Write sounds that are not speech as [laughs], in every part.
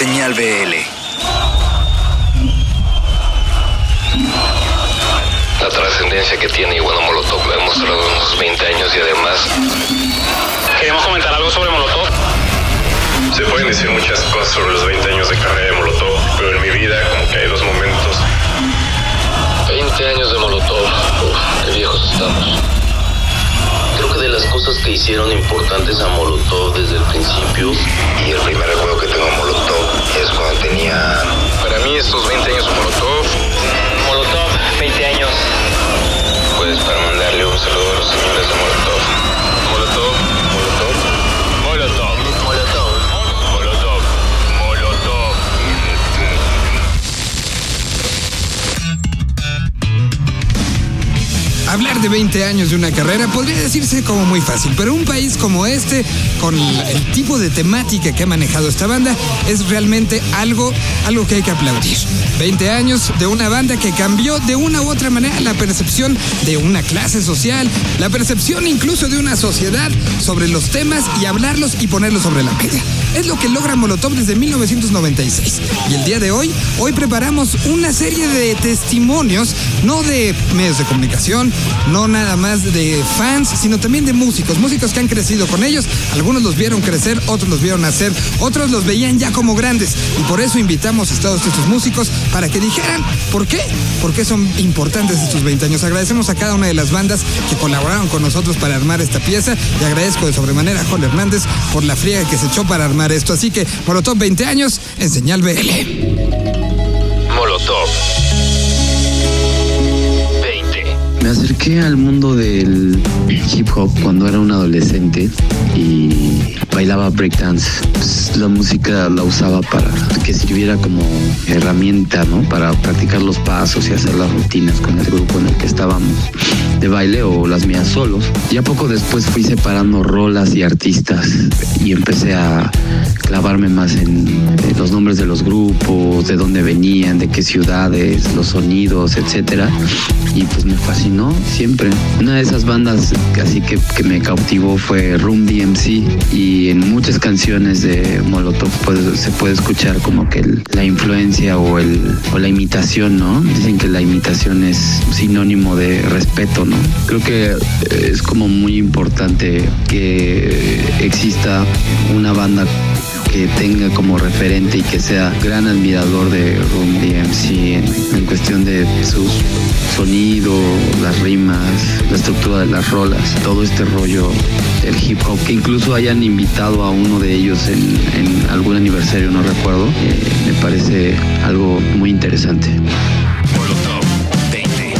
Señal BL. La trascendencia que tiene Iguana Molotov lo ha demostrado en unos 20 años y además... Queremos comentar algo sobre Molotov. Se pueden decir muchas cosas sobre los 20 años de carrera de Molotov, pero en mi vida como que hay dos momentos. 20 años de Molotov. Uf, qué viejos estamos. Creo que de las cosas que hicieron importantes a Molotov desde el principio, y el primer recuerdo que tengo de Molotov es cuando tenía... Para mí estos 20 años Molotov... Molotov, 20 años. 20 años de una carrera podría decirse como muy fácil, pero un país como este, con el tipo de temática que ha manejado esta banda, es realmente algo, algo que hay que aplaudir. 20 años de una banda que cambió de una u otra manera la percepción de una clase social, la percepción incluso de una sociedad sobre los temas y hablarlos y ponerlos sobre la mesa. Es lo que logra Molotov desde 1996. Y el día de hoy, hoy preparamos una serie de testimonios, no de medios de comunicación, no nada más de fans, sino también de músicos, músicos que han crecido con ellos. Algunos los vieron crecer, otros los vieron nacer, otros los veían ya como grandes. Y por eso invitamos a todos estos músicos para que dijeran por qué, por qué son importantes estos 20 años. Agradecemos a cada una de las bandas que colaboraron con nosotros para armar esta pieza y agradezco de sobremanera a Jorge Hernández por la friega que se echó para armar esto. Así que Molotov 20 años en Señal BL. Molotov. Me acerqué al mundo del hip hop cuando era un adolescente y bailaba breakdance. Pues, la música la usaba para que sirviera como herramienta, ¿no? Para practicar los pasos y hacer las rutinas con el grupo en el que estábamos de baile o las mías solos. Ya poco después fui separando rolas y artistas y empecé a clavarme más en, los nombres de los grupos, de dónde venían, de qué ciudades, los sonidos, etcétera. Y pues me fascinó siempre. Una de esas bandas así que, que me cautivó fue Room DMC y en muchas canciones de Molotov pues, se puede escuchar como que la influencia o, el, o la imitación, ¿no? Dicen que la imitación es sinónimo de respeto, ¿no? Creo que eh, es como muy importante que exista una banda que tenga como referente y que sea gran admirador de Room DMC en, en cuestión de sus sonido, las rimas, la estructura de las rolas, todo este rollo del hip hop, que incluso hayan invitado a uno de ellos en, algún aniversario, no recuerdo, eh, me parece algo muy interesante. Molotov 20.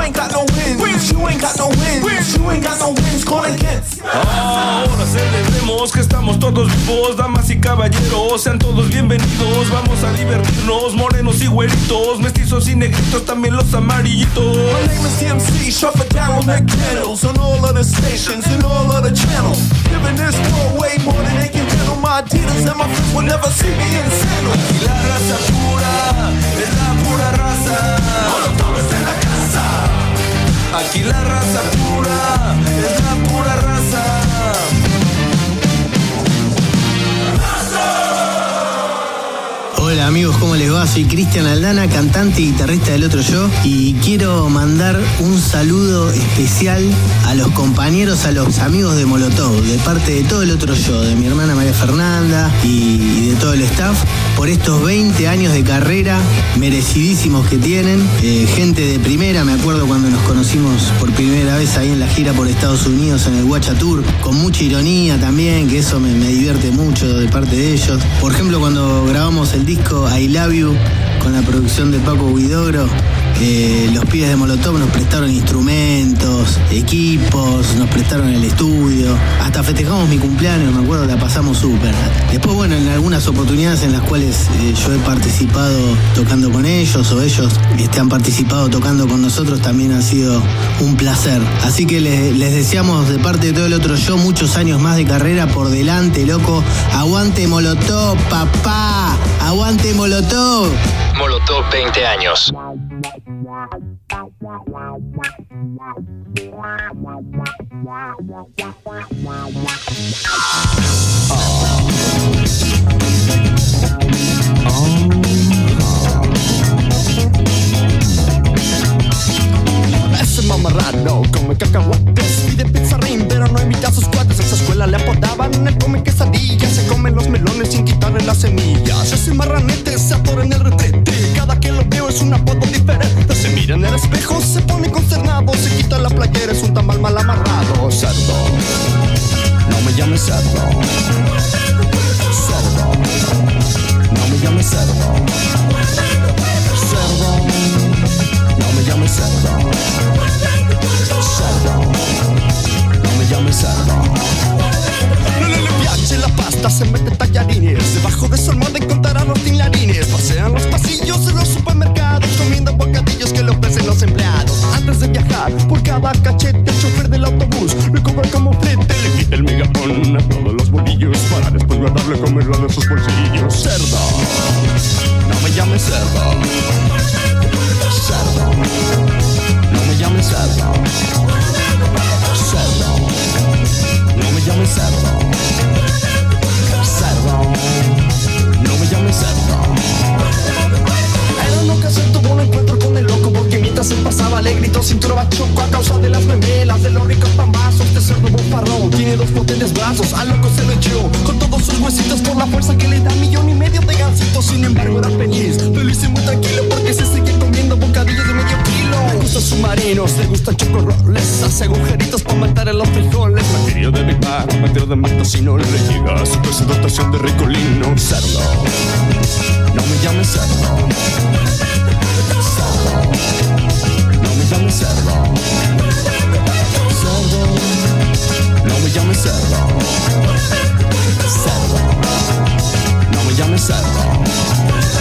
Ain't got no wins. Wins, you ain't got no wins. Wins. You ain't got no wins. Gone against. Ahora celebremos que estamos todos vivos, damas y caballeros, sean todos bienvenidos. Vamos a divertirnos, morenos y güeritos, mestizos y negritos, también los amarillitos. My name is DMC, Shuffle Daryl McDaniels on all of the stations and all of the channels. Giving this world way more than they can handle. My Adidas and my friends will never see me in sandals. Y la raza pura es la pura raza. Aquí la raza pura es la pura raza. Hola amigos, ¿cómo les va? Soy Cristian Aldana, cantante y guitarrista del otro yo y quiero mandar un saludo especial a los compañeros, a los amigos de Molotov, de parte de todo el otro yo, de mi hermana María Fernanda y de todo el staff, por estos 20 años de carrera merecidísimos que tienen, Eh, gente de primera, me acuerdo cuando nos conocimos por primera vez ahí en la gira por Estados Unidos en el Guacha Tour, con mucha ironía también, que eso me, me divierte mucho de parte de ellos. Por ejemplo, cuando grabamos el disco I Love You con la producción de Paco Guidogro, eh, los pibes de Molotov nos prestaron instrumentos, equipos, nos prestaron el estudio, hasta festejamos mi cumpleaños, me acuerdo, la pasamos súper. Después, bueno, en algunas oportunidades en las cuales eh, yo he participado tocando con ellos o ellos este, han participado tocando con nosotros, también ha sido un placer. Así que les, les deseamos de parte de todo el otro yo muchos años más de carrera por delante, loco. Aguante Molotov, papá. Aguante Molotov. Molotov 20 años. Ese mamarrano come cacahuates Pide pizarrín pero no invita a sus cuates. En su escuela le apodaban el come quesadilla. Se comen los melones sin quitarle las semillas. Ese marranete se atora en el retrete. Cada que lo veo es un apodo diferente. Se mira en el espejo, se pone consternado. Se quita la playera, es un tamal mal amarrado. Cerdo, no me llames cerdo. Cerdo, no me llames cerdo. Cerdo, no me llames cerdo Cerdo, no me llames cerdo. No le le piace la pasta, se mete tallarines. Debajo de su almohada encontrará los tinlarines. Pasean los pasillos de los supermercados, comiendo bocadillos que le ofrecen los empleados. Antes de viajar, por cada cachete, el chofer del autobús le cobra como flete. Le quita el megapón a todos los bolillos para después guardarle comerlo de sus bolsillos. Cerdo, no me llames cerdo. Cerdo. Llames cerdo. Cerdo. No me llames cerdo. Cerdo. No me llames cerdo. En una ocasión tuvo un encuentro con el loco porque mientras se pasaba le gritó cintura bachoco a causa de las memelas de los ricos pambazos. Este cerdo bofarrón tiene dos potentes brazos. Al loco se lo echó con todos sus huesitos por la fuerza que le da millón y medio de gansitos. Sin embargo era feliz, chocorroles, hace agujeritos para matar a los frijoles. Materia de Big Bang, materia de Matosino, le llega a su dosis de ricolino. Cerdo, no me llames cerdo. Cerdo, no me llames cerdo. Cerdo, no me llames cerdo. Cerdo, no me llames. Cerdo.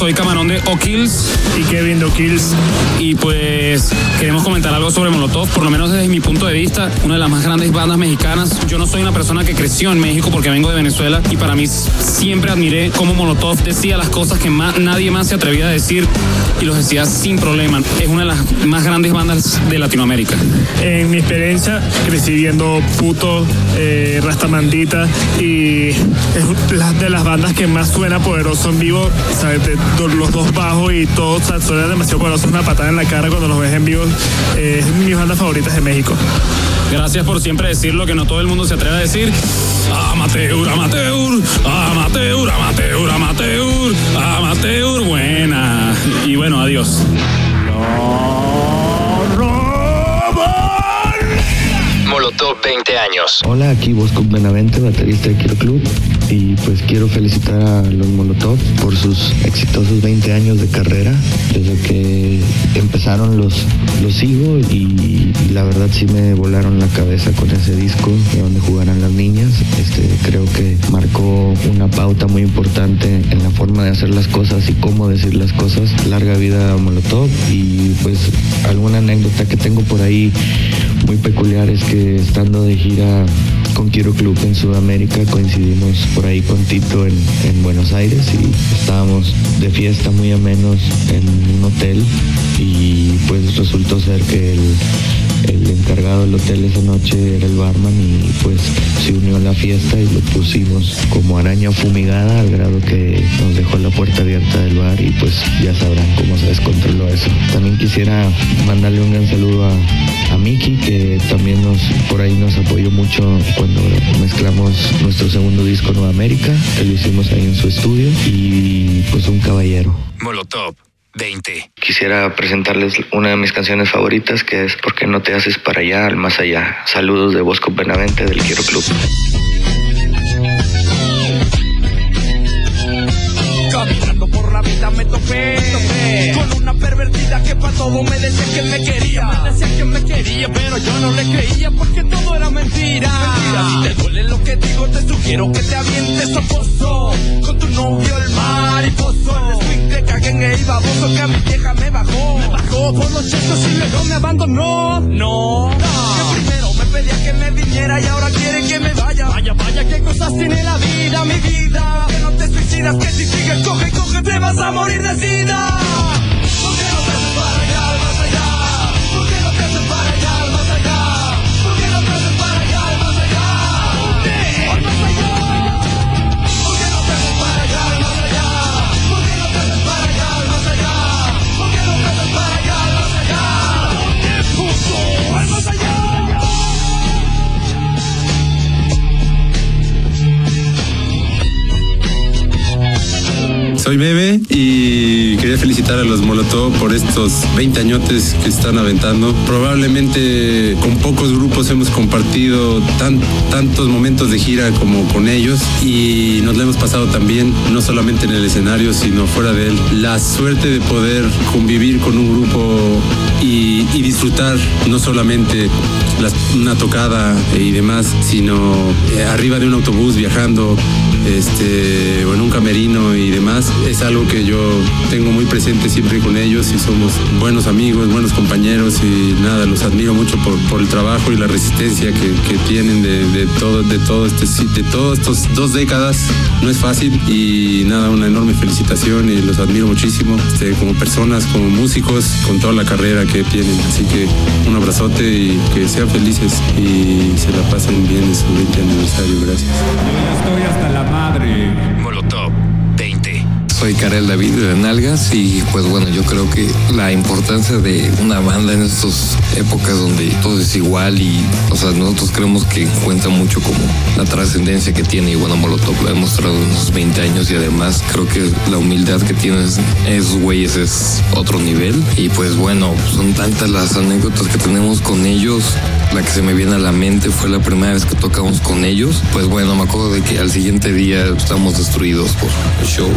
Soy Camarón de O'Kills. Y Kevin de O'Kills. Y pues queremos comentar algo sobre Molotov, por lo menos desde mi punto de vista, una de las más grandes bandas mexicanas. Yo no soy una persona que creció en México porque vengo de Venezuela y para mí siempre admiré cómo Molotov decía las cosas que más, nadie más se atrevía a decir y los decía sin problema. Es una de las más grandes bandas de Latinoamérica. En mi experiencia, crecí viendo Puto, eh, Rastamandita y es de las bandas que más suena poderoso en vivo. ¿sabes? De- do- los dos bajos y todo o sea, suena demasiado poderoso. Una patada en la cara cuando los ves en vivo. Eh, es mis bandas favoritas de México. Gracias por siempre decir lo que no todo el mundo se atreve a decir. Amateur, amateur, amateur, amateur, amateur, amateur, buena. Y bueno, adiós. Molotov 20 años. Hola, aquí Bosco Benavente, baterista de Quiero Club. Pues quiero felicitar a los Molotov por sus exitosos 20 años de carrera. Desde que empezaron los, los sigo y la verdad sí me volaron la cabeza con ese disco de donde jugarán las niñas. Este, creo que marcó una pauta muy importante en la forma de hacer las cosas y cómo decir las cosas. Larga vida Molotov y pues alguna anécdota que tengo por ahí muy peculiar es que estando de gira con Quiero Club en Sudamérica coincidimos por ahí con Tito en, en Buenos Aires y estábamos de fiesta muy a menos en un hotel y pues resultó ser que el, el encargado del hotel esa noche era el barman y pues se unió a la fiesta y lo pusimos como araña fumigada al grado que nos dejó la puerta abierta del bar y pues ya sabrán cómo se descontroló eso. También quisiera mandarle un gran saludo a, a Miki que también nos por ahí nos apoyó mucho cuando mezclamos nuestro segundo disco Nueva América, que lo hicimos ahí en su estudio y pues un caballero. Molotov 20. Quisiera presentarles una de mis canciones favoritas que es ¿Por qué no te haces para allá, al más allá? Saludos de Bosco Benavente del Quiero Club. La vida me topé con una pervertida que para todo me decía que me quería. Me decía que me quería, pero yo no le creía porque todo era mentira. Si te duele lo que digo, te sugiero que te avientes a pozo con tu novio el mariposo. El swing te caguen e iba baboso que a mi vieja me bajó. Me bajó por los chetos y luego me abandonó. No, que primero me pedía que me viniera y ahora que me vaya. Vaya, vaya, qué cosas tiene la vida, mi vida. Que no te suicidas, que si sigues, coge, coge, te vas a morir de sida. Soy Bebe y quería felicitar a los Molotov por estos 20 añotes que están aventando. Probablemente con pocos grupos hemos compartido tan, tantos momentos de gira como con ellos y nos lo hemos pasado también, no solamente en el escenario, sino fuera de él. La suerte de poder convivir con un grupo y, disfrutar no solamente una tocada y demás, sino eh, arriba de un autobús viajando este, o en un camerino y demás, es algo que yo tengo muy presente siempre con ellos y somos buenos amigos, buenos compañeros y nada, los admiro mucho por, por el trabajo y la resistencia que, que tienen de, de todo, de todo este de todos estos dos décadas. No es fácil y nada, una enorme felicitación y los admiro muchísimo este, como personas, como músicos, con toda la carrera que tienen. Así que un abrazote y que sean felices y se la pasen bien en su 20 aniversario. Gracias. Estoy hasta la madre. Molotov 20. Soy Karel David de Nalgas y pues bueno, yo creo que la importancia de una banda en estas épocas donde todo es igual y, o sea, nosotros creemos que cuenta mucho como la trascendencia que tiene y bueno, Molotov lo ha demostrado en sus 20 años y además creo que la humildad que tienes esos güeyes es otro nivel y pues bueno, son tantas las anécdotas que tenemos con ellos la que se me viene a la mente fue la primera vez que tocamos con ellos. Pues bueno, me acuerdo de que al siguiente día estábamos destruidos por el show.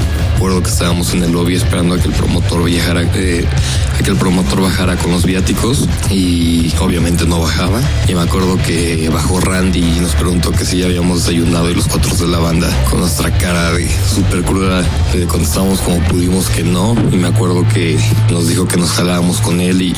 Que estábamos en el lobby esperando a que el promotor viajara, eh, que el promotor bajara con los viáticos y obviamente no bajaba. Y me acuerdo que bajó Randy y nos preguntó que si ya habíamos desayunado y los cuatro de la banda con nuestra cara de súper cruda le contestamos como pudimos que no. Y me acuerdo que nos dijo que nos jalábamos con él y,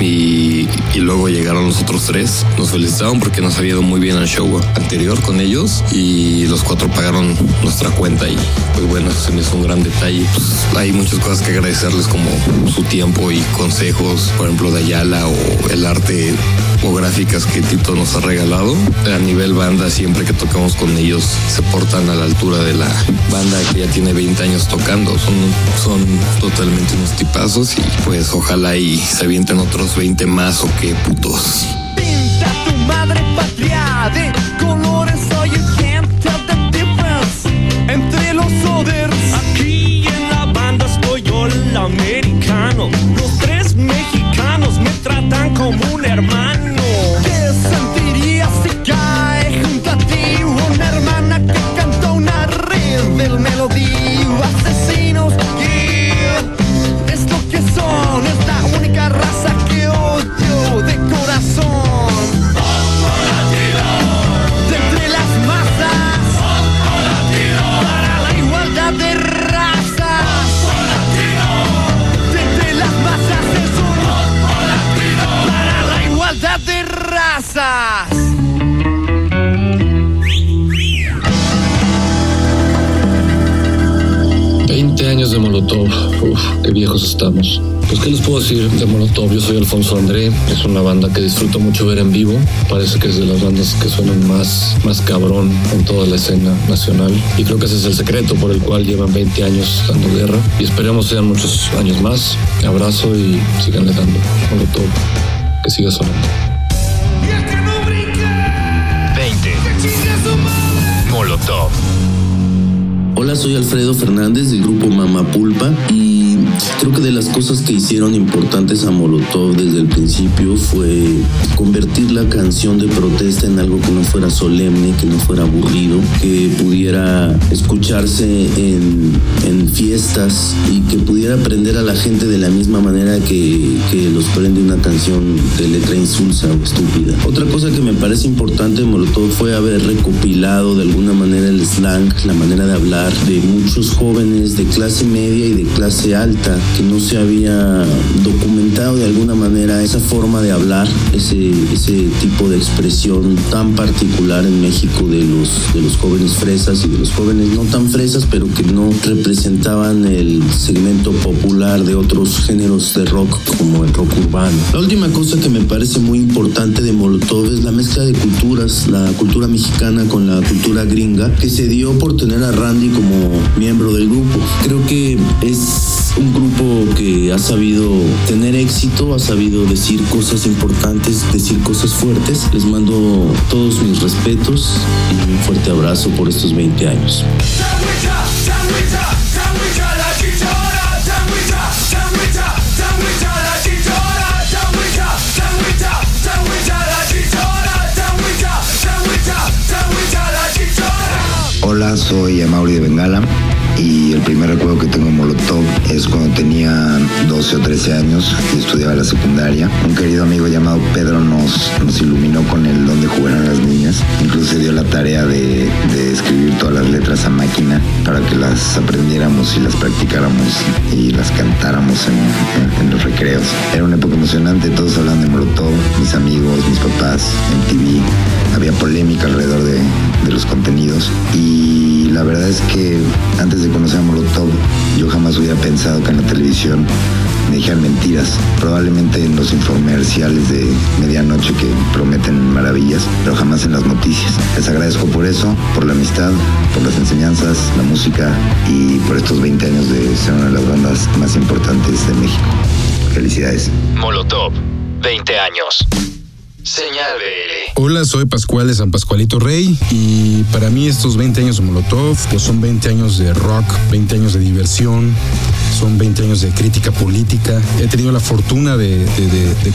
y, luego llegaron los otros tres. Nos felicitaron porque nos había ido muy bien el show anterior con ellos y los cuatro pagaron nuestra cuenta y pues bueno, se me hizo un gran detalle. Pues, hay muchas cosas que agradecerles como su tiempo consejos, por ejemplo de Ayala o el arte o gráficas que Tito nos ha regalado. A nivel banda, siempre que tocamos con ellos, se portan a la altura de la banda que ya tiene 20 años tocando. Son, son totalmente unos tipazos y pues ojalá y se avienten otros 20 más o qué putos. Pinta tu madre Molotov. Uf, qué viejos estamos. Pues, ¿qué les puedo decir de Molotov? Yo soy Alfonso André. Es una banda que disfruto mucho ver en vivo. Parece que es de las bandas que suenan más, más cabrón en toda la escena nacional. Y creo que ese es el secreto por el cual llevan 20 años dando guerra. Y esperemos sean muchos años más. Abrazo y síganle dando. Molotov, que siga sonando. 20. Molotov. Hola, soy Alfredo Fernández del grupo Mama Pulpa y creo que de las cosas que hicieron importantes a Molotov desde el principio fue convertir la canción de protesta en algo que no fuera solemne, que no fuera aburrido, que pudiera escucharse en, en fiestas y que pudiera aprender a la gente de la misma manera que, que los prende una canción de letra insulsa o estúpida. Otra cosa que me parece importante de Molotov fue haber recopilado de alguna manera el slang, la manera de hablar de muchos jóvenes de clase media y de clase alta que no se había documentado de alguna manera esa forma de hablar, ese, ese tipo de expresión tan particular en México de los, de los jóvenes fresas y de los jóvenes no tan fresas, pero que no representaban el segmento popular de otros géneros de rock como el rock urbano. La última cosa que me parece muy importante de Molotov es la mezcla de culturas, la cultura mexicana con la cultura gringa, que se dio por tener a Randy como miembro del grupo. Creo que es un grupo que ha sabido tener éxito, ha sabido decir cosas importantes, decir cosas fuertes. Les mando todos mis respetos y un fuerte abrazo por estos 20 años. Hola, soy Amauri de Bengala y el primer recuerdo que tengo en Molotov es cuando tenía 12 o 13 años y estudiaba la secundaria. Un querido amigo llamado Pedro nos, iluminó con el donde jugaran las niñas. Incluso dio la tarea de, escribir todas las letras a máquina para que las aprendiéramos y las practicáramos y las cantáramos en, los recreos. Era una época emocionante, todos hablaban de Molotov, mis amigos, mis papás, en TV. Había polémica alrededor de, de los contenidos y la verdad es que antes de conocer a Molotov yo jamás hubiera pensado que en la televisión me dijeran mentiras, probablemente en los infomerciales de medianoche que prometen maravillas, pero jamás en las noticias. Les agradezco por eso, por la amistad, por las enseñanzas, la música y por estos 20 años de ser una de las bandas más importantes de México. Felicidades. Molotov, 20 años. Señal. Hola, soy Pascual de San Pascualito Rey y para mí estos 20 años de Molotov pues son 20 años de rock, 20 años de diversión, son 20 años de crítica política. He tenido la fortuna de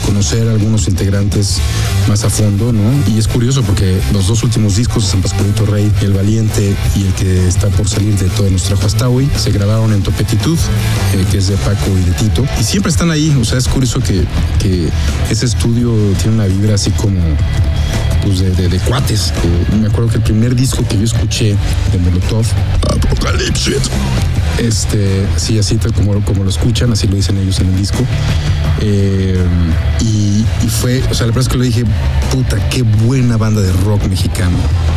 conocer a algunos integrantes más a fondo, ¿no? Y es curioso porque los dos últimos discos de San Pascualito Rey, El Valiente y el que está por salir de todo nos trajo hasta hoy, se grabaron en Topetitud, eh, que es de Paco y de Tito. Y siempre están ahí, o sea, es curioso que, que ese estudio tiene una vibra así como pues de, de- de cuates. Eh, me acuerdo que el primer disco que yo escuché de Molotov, Apocalipsis, este, sí, así tal como, como lo escuchan, así lo dicen ellos en el disco. Eh, y, y fue, o sea, la verdad es que lo dije, puta, qué buena banda de rock mexicano.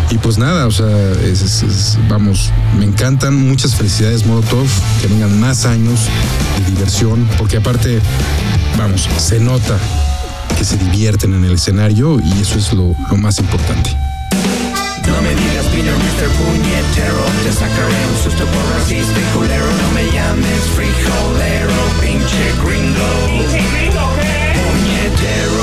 Y pues nada, o sea, es- es- es- vamos, me encantan, muchas felicidades Molotov, que vengan más años de diversión, porque aparte, vamos, se nota que se divierten en el escenario y eso es lo, lo más importante. No me digas Peter, Mr. Puñetero Te sacaré un susto por racista y culero No me llames frijolero, pinche gringo ¿Pinche gringo qué? Puñetero ¿Qué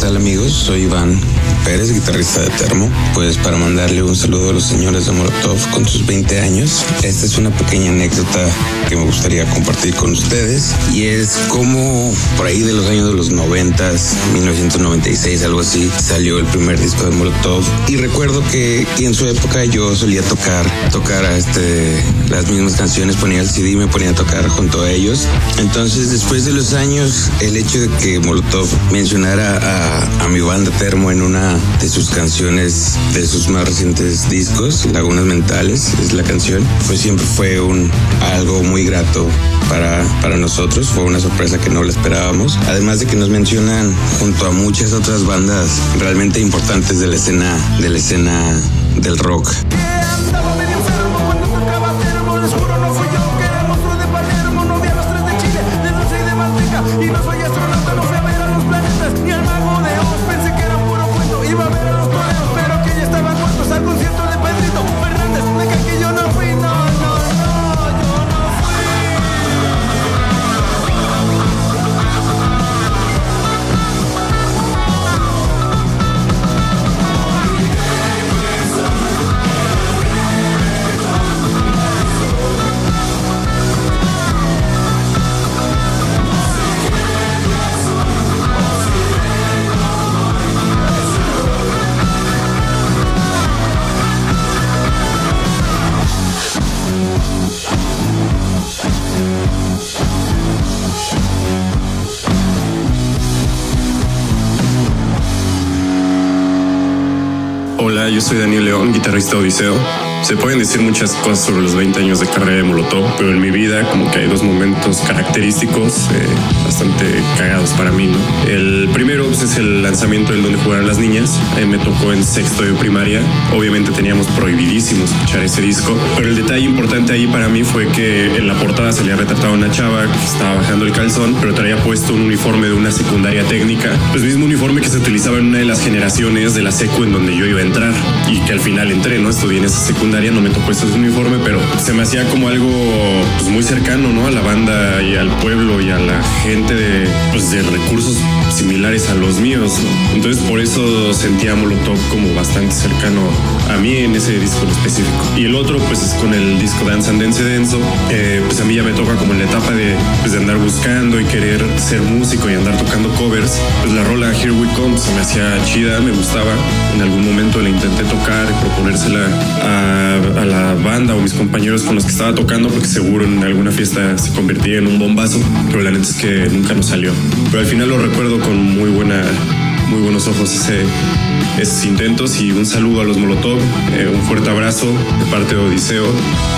tal amigos? Soy Iván Pérez, guitarrista de Termo. Pues para mandarle un saludo a los señores de Molotov con sus 20 años. Esta es una pequeña anécdota que me gustaría compartir con ustedes. Y es como por ahí de los años de los 90, 1996, algo así, salió el primer disco de Molotov. Y recuerdo que en su época yo solía tocar, tocar a este, las mismas canciones, ponía el CD y me ponía a tocar junto a ellos. Entonces después de los años, el hecho de que Molotov mencionara a, a mi banda Termo en una de sus canciones de sus más recientes discos, Lagunas Mentales es la canción, pues siempre fue un algo muy grato para, para nosotros, fue una sorpresa que no la esperábamos, además de que nos mencionan junto a muchas otras bandas realmente importantes de la escena, de la escena del rock. Andaba medio enfermo yo soy Daniel León, guitarrista de Odiseo. Se pueden decir muchas cosas sobre los 20 años de carrera de Molotov, pero en mi vida como que hay dos momentos característicos eh, bastante cagados para mí. ¿no? El primero pues, es el lanzamiento del Donde Jugaran las Niñas. Eh, me tocó en sexto de primaria. Obviamente teníamos prohibidísimo escuchar ese disco, pero el detalle importante ahí para mí fue que en la portada se le ha retratado a una chava que estaba bajando el calzón, pero traía puesto un uniforme de una secundaria técnica, pues mismo uniforme que se utilizaba en una de las generaciones de la secu en donde yo iba a entrar y que al final entré, ¿no? Estudié en esa secundaria, no me tocó ese uniforme, pero se me hacía como algo pues, muy cercano, ¿no? A la banda y al pueblo y a la gente de, pues, de recursos similares a los míos, ¿no? Entonces por eso sentía Molotov como bastante cercano a mí en ese disco en específico. Y el otro pues es con el disco Dance and Dance Denso, eh, pues a mí ya me toca como en la etapa de, pues, de andar buscando y querer ser músico y andar tocando covers, pues la rola Here We Come se me hacía chida, me gustaba. En algún momento le intenté tocar proponérsela a, a la banda o mis compañeros con los que estaba tocando porque seguro en alguna fiesta se convertía en un bombazo, pero la neta es que nunca nos salió. Pero al final lo recuerdo con muy buena muy buenos ojos ese, esos intentos y un saludo a los Molotov, eh, un fuerte abrazo de parte de Odiseo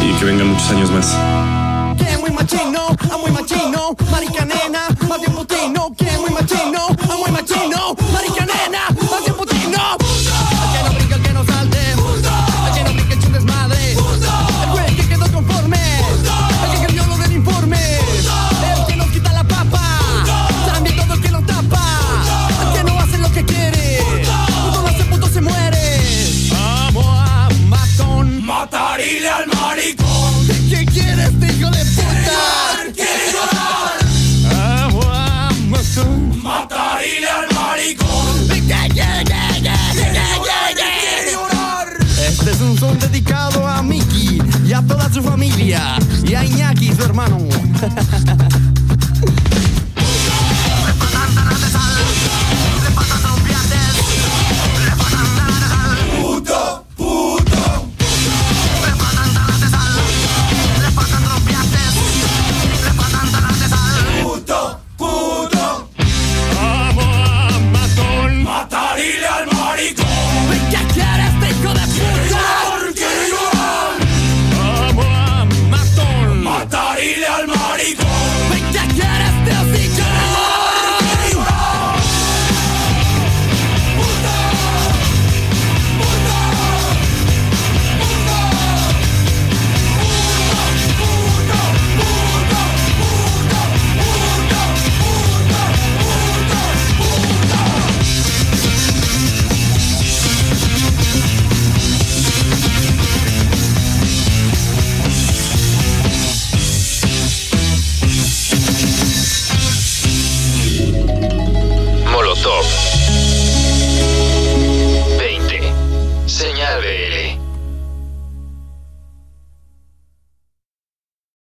y que vengan muchos años más. Su familia y a Iñaki, su hermano. [laughs] Nothing. they.